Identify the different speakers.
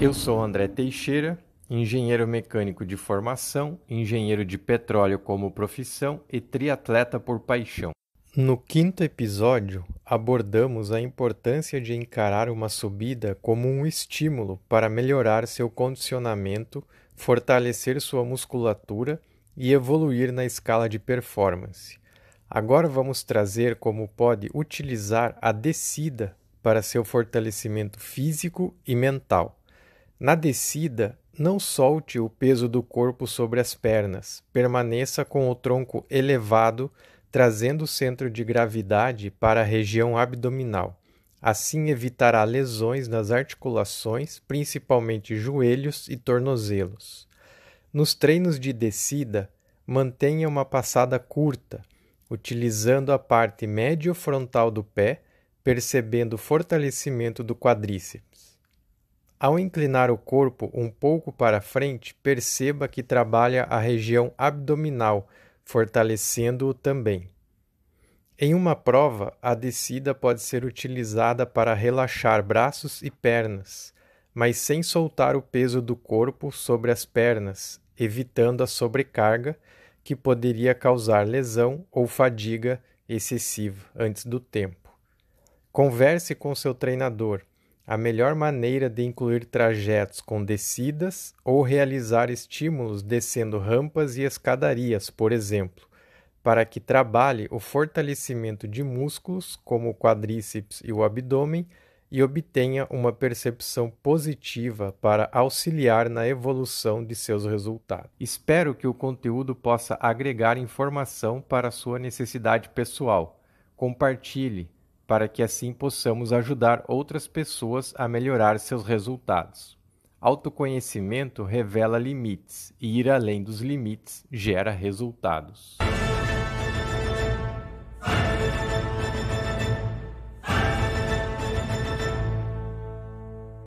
Speaker 1: Eu sou André Teixeira engenheiro mecânico de formação, engenheiro de petróleo como profissão e triatleta por paixão. No quinto episódio, abordamos a importância de encarar uma subida como um estímulo para melhorar seu condicionamento, fortalecer sua musculatura e evoluir na escala de performance. Agora vamos trazer como pode utilizar a descida para seu fortalecimento físico e mental. Na descida, não solte o peso do corpo sobre as pernas. Permaneça com o tronco elevado, trazendo o centro de gravidade para a região abdominal. Assim evitará lesões nas articulações, principalmente joelhos e tornozelos. Nos treinos de descida, mantenha uma passada curta, utilizando a parte médio-frontal do pé, percebendo o fortalecimento do quadríceps. Ao inclinar o corpo um pouco para frente, perceba que trabalha a região abdominal, fortalecendo-o também. Em uma prova, a descida pode ser utilizada para relaxar braços e pernas, mas sem soltar o peso do corpo sobre as pernas, evitando a sobrecarga que poderia causar lesão ou fadiga excessiva antes do tempo. Converse com seu treinador a melhor maneira de incluir trajetos com descidas ou realizar estímulos descendo rampas e escadarias, por exemplo, para que trabalhe o fortalecimento de músculos como o quadríceps e o abdômen e obtenha uma percepção positiva para auxiliar na evolução de seus resultados. Espero que o conteúdo possa agregar informação para sua necessidade pessoal. Compartilhe para que assim possamos ajudar outras pessoas a melhorar seus resultados. Autoconhecimento revela limites e ir além dos limites gera resultados.